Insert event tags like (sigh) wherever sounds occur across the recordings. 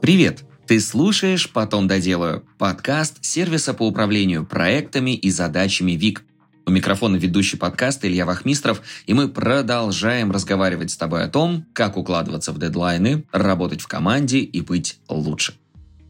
Привет! Ты слушаешь «Потом доделаю» – подкаст сервиса по управлению проектами и задачами ВИК. У микрофона ведущий подкаста Илья Вахмистров, и мы продолжаем разговаривать с тобой о том, как укладываться в дедлайны, работать в команде и быть лучше.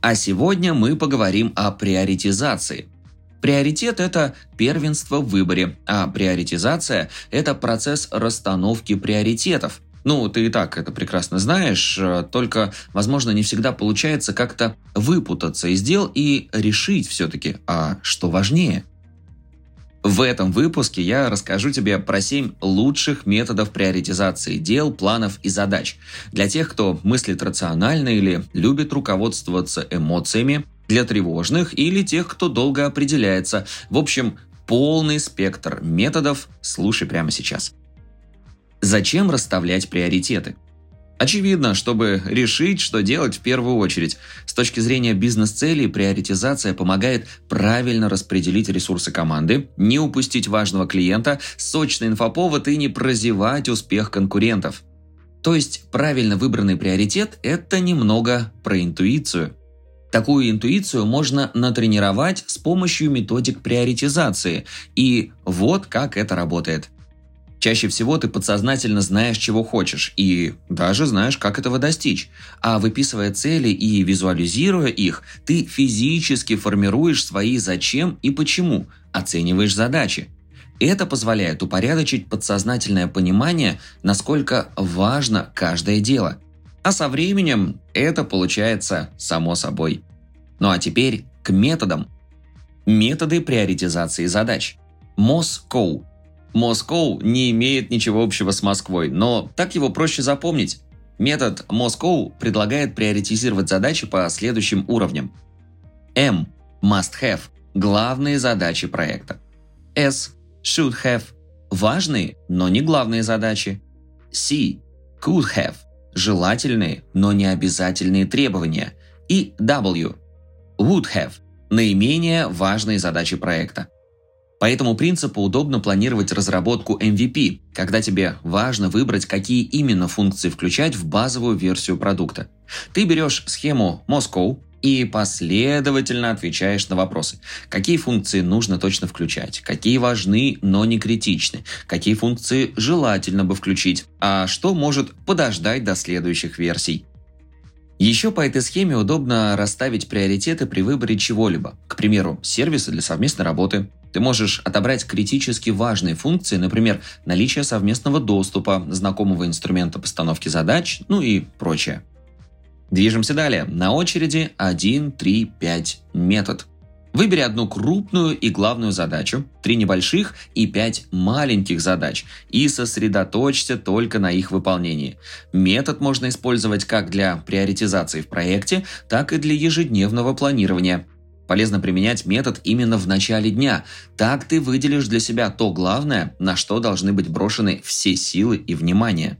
А сегодня мы поговорим о приоритизации. Приоритет – это первенство в выборе, а приоритизация – это процесс расстановки приоритетов – ну, ты и так это прекрасно знаешь, э, только, возможно, не всегда получается как-то выпутаться из дел и решить все-таки, а что важнее. В этом выпуске я расскажу тебе про 7 лучших методов приоритизации дел, планов и задач. Для тех, кто мыслит рационально или любит руководствоваться эмоциями, для тревожных или тех, кто долго определяется. В общем, полный спектр методов слушай прямо сейчас. Зачем расставлять приоритеты? Очевидно, чтобы решить, что делать в первую очередь. С точки зрения бизнес-целей, приоритизация помогает правильно распределить ресурсы команды, не упустить важного клиента, сочный инфоповод и не прозевать успех конкурентов. То есть правильно выбранный приоритет – это немного про интуицию. Такую интуицию можно натренировать с помощью методик приоритизации. И вот как это работает – Чаще всего ты подсознательно знаешь, чего хочешь, и даже знаешь, как этого достичь. А выписывая цели и визуализируя их, ты физически формируешь свои «зачем» и «почему», оцениваешь задачи. Это позволяет упорядочить подсознательное понимание, насколько важно каждое дело. А со временем это получается само собой. Ну а теперь к методам. Методы приоритизации задач. Москоу Москоу не имеет ничего общего с Москвой, но так его проще запомнить. Метод Москоу предлагает приоритизировать задачи по следующим уровням. M – must have – главные задачи проекта. S – should have – важные, но не главные задачи. C – could have – желательные, но не обязательные требования. И W – would have – наименее важные задачи проекта. По этому принципу удобно планировать разработку MVP, когда тебе важно выбрать, какие именно функции включать в базовую версию продукта. Ты берешь схему Moscow и последовательно отвечаешь на вопросы. Какие функции нужно точно включать, какие важны, но не критичны, какие функции желательно бы включить, а что может подождать до следующих версий. Еще по этой схеме удобно расставить приоритеты при выборе чего-либо. К примеру, сервисы для совместной работы, ты можешь отобрать критически важные функции, например, наличие совместного доступа, знакомого инструмента постановки задач, ну и прочее. Движемся далее. На очереди 1, 3, 5 метод. Выбери одну крупную и главную задачу, три небольших и пять маленьких задач и сосредоточься только на их выполнении. Метод можно использовать как для приоритизации в проекте, так и для ежедневного планирования. Полезно применять метод именно в начале дня. Так ты выделишь для себя то главное, на что должны быть брошены все силы и внимание.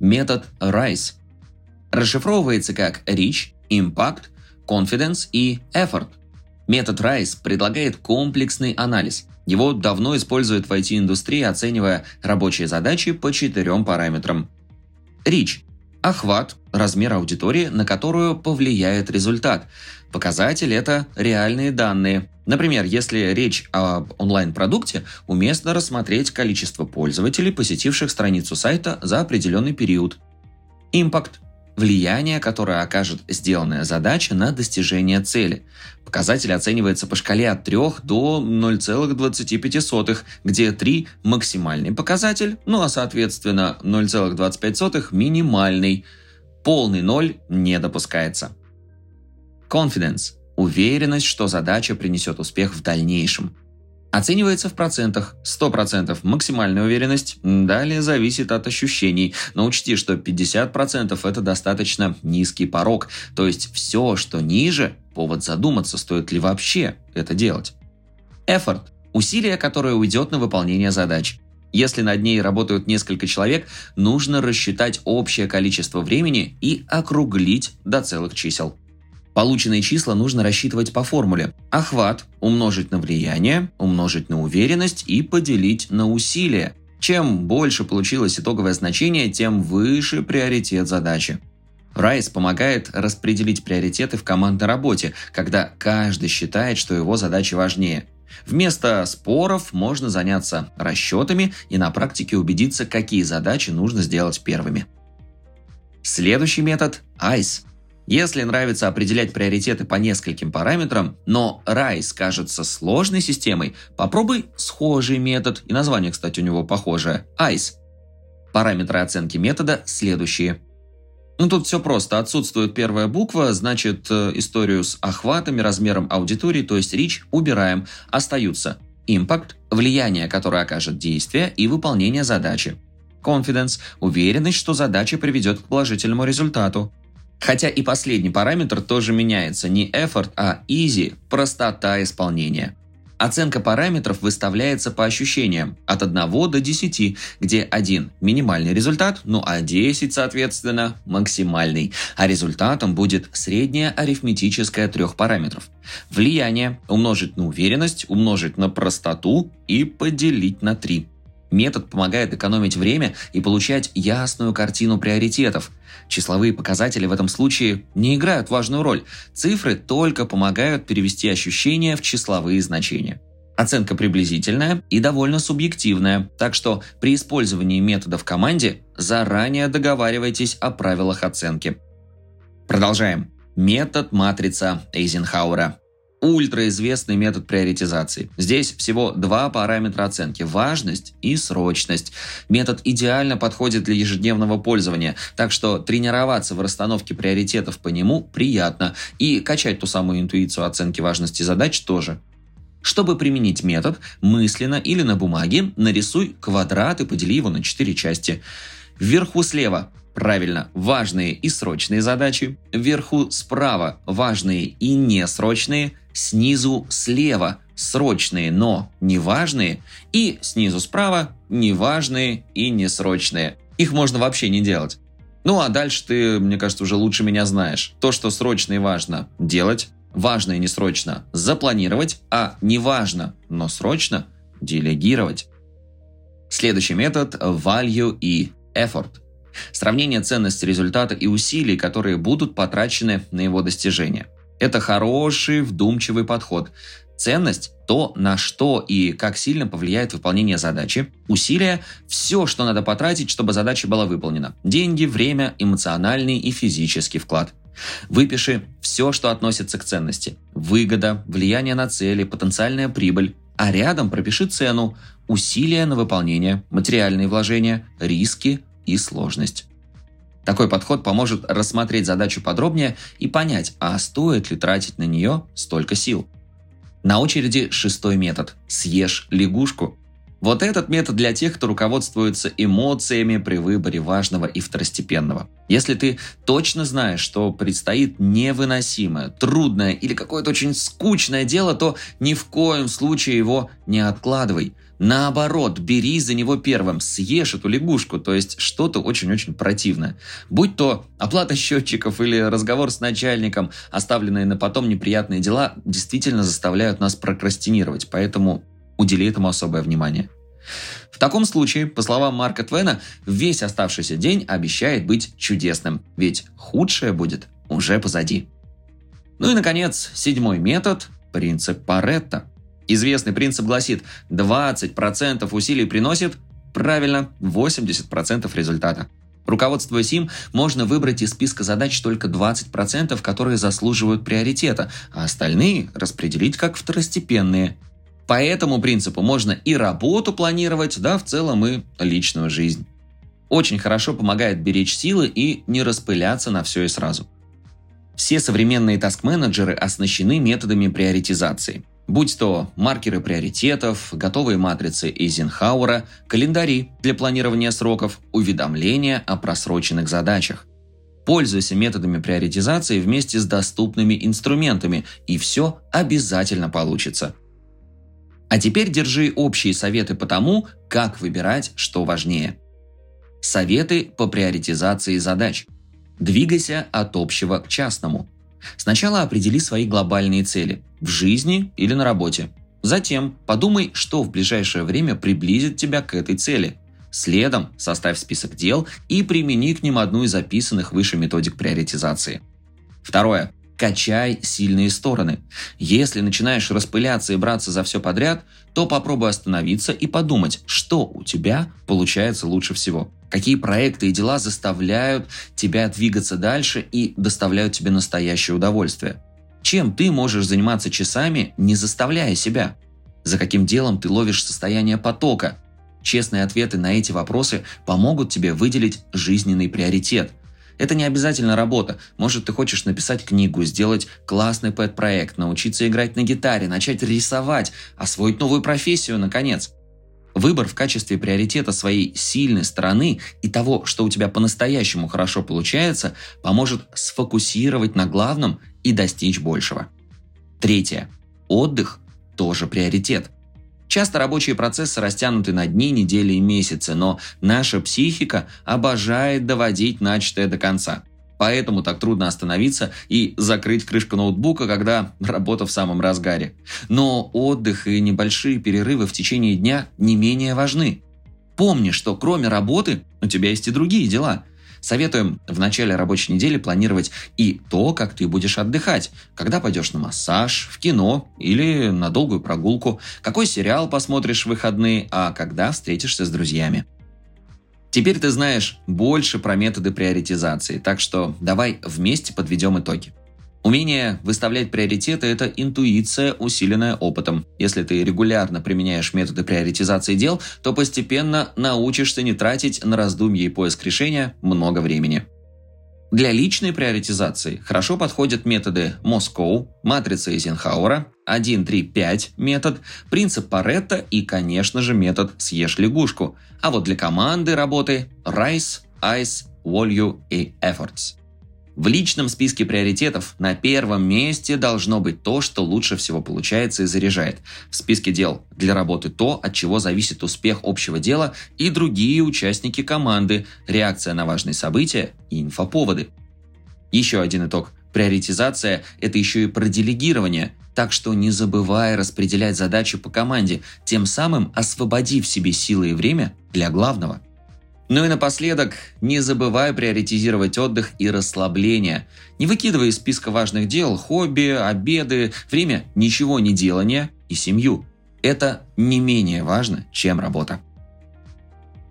Метод RISE расшифровывается как Reach, Impact, Confidence и Effort. Метод RISE предлагает комплексный анализ. Его давно используют в IT-индустрии, оценивая рабочие задачи по четырем параметрам. Reach – охват, размер аудитории, на которую повлияет результат – Показатель – это реальные данные. Например, если речь об онлайн-продукте, уместно рассмотреть количество пользователей, посетивших страницу сайта за определенный период. Импакт – влияние, которое окажет сделанная задача на достижение цели. Показатель оценивается по шкале от 3 до 0,25, где 3 – максимальный показатель, ну а соответственно 0,25 – минимальный. Полный ноль не допускается. Confidence – уверенность, что задача принесет успех в дальнейшем. Оценивается в процентах. 100% максимальная уверенность, далее зависит от ощущений. Но учти, что 50% это достаточно низкий порог. То есть все, что ниже, повод задуматься, стоит ли вообще это делать. Effort – усилие, которое уйдет на выполнение задач. Если над ней работают несколько человек, нужно рассчитать общее количество времени и округлить до целых чисел. Полученные числа нужно рассчитывать по формуле. Охват умножить на влияние, умножить на уверенность и поделить на усилие. Чем больше получилось итоговое значение, тем выше приоритет задачи. Райс помогает распределить приоритеты в командной работе, когда каждый считает, что его задача важнее. Вместо споров можно заняться расчетами и на практике убедиться, какие задачи нужно сделать первыми. Следующий метод – ICE. Если нравится определять приоритеты по нескольким параметрам, но RISE кажется сложной системой, попробуй схожий метод, и название, кстати, у него похожее – ICE. Параметры оценки метода следующие – ну, тут все просто. Отсутствует первая буква, значит, э, историю с охватами, размером аудитории, то есть reach, убираем. Остаются impact, влияние, которое окажет действие и выполнение задачи. Confidence – уверенность, что задача приведет к положительному результату. Хотя и последний параметр тоже меняется, не effort, а easy – простота исполнения. Оценка параметров выставляется по ощущениям от 1 до 10, где 1 – минимальный результат, ну а 10, соответственно, максимальный. А результатом будет средняя арифметическая трех параметров. Влияние умножить на уверенность, умножить на простоту и поделить на 3. Метод помогает экономить время и получать ясную картину приоритетов. Числовые показатели в этом случае не играют важную роль. Цифры только помогают перевести ощущения в числовые значения. Оценка приблизительная и довольно субъективная, так что при использовании метода в команде заранее договаривайтесь о правилах оценки. Продолжаем. Метод матрица Эйзенхауэра. Ультраизвестный метод приоритизации. Здесь всего два параметра оценки – важность и срочность. Метод идеально подходит для ежедневного пользования, так что тренироваться в расстановке приоритетов по нему приятно, и качать ту самую интуицию оценки важности задач тоже. Чтобы применить метод, мысленно или на бумаге нарисуй квадрат и подели его на четыре части. Вверху слева Правильно, важные и срочные задачи. Вверху справа важные и несрочные. Снизу слева срочные, но неважные. И снизу справа неважные и несрочные. Их можно вообще не делать. Ну а дальше ты, мне кажется, уже лучше меня знаешь. То, что срочно и важно – делать. Важно и несрочно – запланировать. А не важно, но срочно – делегировать. Следующий метод – value и effort – Сравнение ценности результата и усилий, которые будут потрачены на его достижение. Это хороший, вдумчивый подход. Ценность – то, на что и как сильно повлияет выполнение задачи. Усилия – все, что надо потратить, чтобы задача была выполнена. Деньги, время, эмоциональный и физический вклад. Выпиши все, что относится к ценности. Выгода, влияние на цели, потенциальная прибыль. А рядом пропиши цену, усилия на выполнение, материальные вложения, риски, и сложность. Такой подход поможет рассмотреть задачу подробнее и понять, а стоит ли тратить на нее столько сил. На очереди шестой метод – съешь лягушку. Вот этот метод для тех, кто руководствуется эмоциями при выборе важного и второстепенного. Если ты точно знаешь, что предстоит невыносимое, трудное или какое-то очень скучное дело, то ни в коем случае его не откладывай – Наоборот, бери за него первым, съешь эту лягушку, то есть что-то очень-очень противное. Будь то оплата счетчиков или разговор с начальником, оставленные на потом неприятные дела, действительно заставляют нас прокрастинировать, поэтому удели этому особое внимание. В таком случае, по словам Марка Твена, весь оставшийся день обещает быть чудесным, ведь худшее будет уже позади. Ну и, наконец, седьмой метод – принцип Паретта – Известный принцип гласит, 20% усилий приносит, правильно, 80% результата. Руководствуясь им, можно выбрать из списка задач только 20%, которые заслуживают приоритета, а остальные распределить как второстепенные. По этому принципу можно и работу планировать, да в целом и личную жизнь. Очень хорошо помогает беречь силы и не распыляться на все и сразу. Все современные таск-менеджеры оснащены методами приоритизации – Будь то маркеры приоритетов, готовые матрицы Эйзенхауэра, календари для планирования сроков, уведомления о просроченных задачах. Пользуйся методами приоритизации вместе с доступными инструментами, и все обязательно получится. А теперь держи общие советы по тому, как выбирать, что важнее. Советы по приоритизации задач. Двигайся от общего к частному – Сначала определи свои глобальные цели – в жизни или на работе. Затем подумай, что в ближайшее время приблизит тебя к этой цели. Следом составь список дел и примени к ним одну из записанных выше методик приоритизации. Второе. Качай сильные стороны. Если начинаешь распыляться и браться за все подряд, то попробуй остановиться и подумать, что у тебя получается лучше всего. Какие проекты и дела заставляют тебя двигаться дальше и доставляют тебе настоящее удовольствие. Чем ты можешь заниматься часами, не заставляя себя? За каким делом ты ловишь состояние потока? Честные ответы на эти вопросы помогут тебе выделить жизненный приоритет. Это не обязательно работа. Может, ты хочешь написать книгу, сделать классный пэт-проект, научиться играть на гитаре, начать рисовать, освоить новую профессию, наконец. Выбор в качестве приоритета своей сильной стороны и того, что у тебя по-настоящему хорошо получается, поможет сфокусировать на главном и достичь большего. Третье. Отдых тоже приоритет. Часто рабочие процессы растянуты на дни, недели и месяцы, но наша психика обожает доводить начатое до конца. Поэтому так трудно остановиться и закрыть крышку ноутбука, когда (laughs) работа в самом разгаре. Но отдых и небольшие перерывы в течение дня не менее важны. Помни, что кроме работы у тебя есть и другие дела – Советуем в начале рабочей недели планировать и то, как ты будешь отдыхать, когда пойдешь на массаж, в кино или на долгую прогулку, какой сериал посмотришь в выходные, а когда встретишься с друзьями. Теперь ты знаешь больше про методы приоритизации, так что давай вместе подведем итоги. Умение выставлять приоритеты – это интуиция, усиленная опытом. Если ты регулярно применяешь методы приоритизации дел, то постепенно научишься не тратить на раздумье и поиск решения много времени. Для личной приоритизации хорошо подходят методы Москоу, матрица Эйзенхауэра, 1-3-5 метод, принцип Паретта и, конечно же, метод «Съешь лягушку». А вот для команды работы – Rice, Ice, Value и Efforts. В личном списке приоритетов на первом месте должно быть то, что лучше всего получается и заряжает. В списке дел для работы то, от чего зависит успех общего дела и другие участники команды, реакция на важные события и инфоповоды. Еще один итог. Приоритизация – это еще и про делегирование, так что не забывай распределять задачи по команде, тем самым освободив себе силы и время для главного – ну и напоследок, не забывай приоритизировать отдых и расслабление. Не выкидывай из списка важных дел хобби, обеды, время ничего не делания и семью. Это не менее важно, чем работа.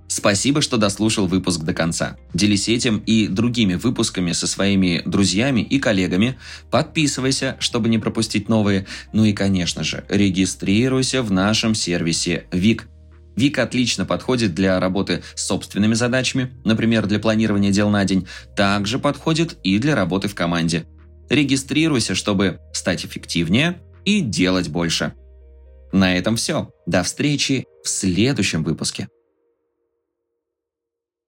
Спасибо, что дослушал выпуск до конца. Делись этим и другими выпусками со своими друзьями и коллегами. Подписывайся, чтобы не пропустить новые. Ну и, конечно же, регистрируйся в нашем сервисе ВИК – Вика отлично подходит для работы с собственными задачами, например, для планирования дел на день, также подходит и для работы в команде. Регистрируйся, чтобы стать эффективнее и делать больше. На этом все. До встречи в следующем выпуске.